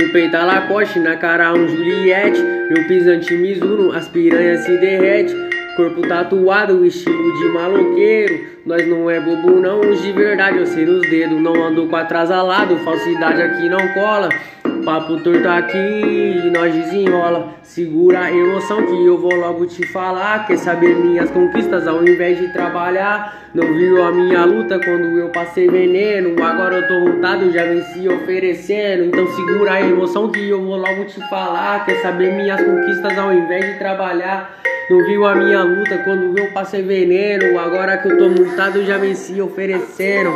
No peito a Lacoste, na cara um Juliette. Meu pisante Mizuno, as piranhas se derrete. Corpo tatuado, estilo de maloqueiro. Nós não é bobo não, os de verdade eu sei nos dedos. Não ando com atrasalado, falsidade aqui não cola Papo torto aqui nós desenrola. Segura a emoção que eu vou logo te falar. Quer saber minhas conquistas ao invés de trabalhar? Não viu a minha luta quando eu passei veneno. Agora eu tô montado, já venci oferecendo. Então segura a emoção que eu vou logo te falar. Quer saber minhas conquistas ao invés de trabalhar? Não viu a minha luta quando eu passei veneno. Agora que eu tô montado, já venci oferecendo.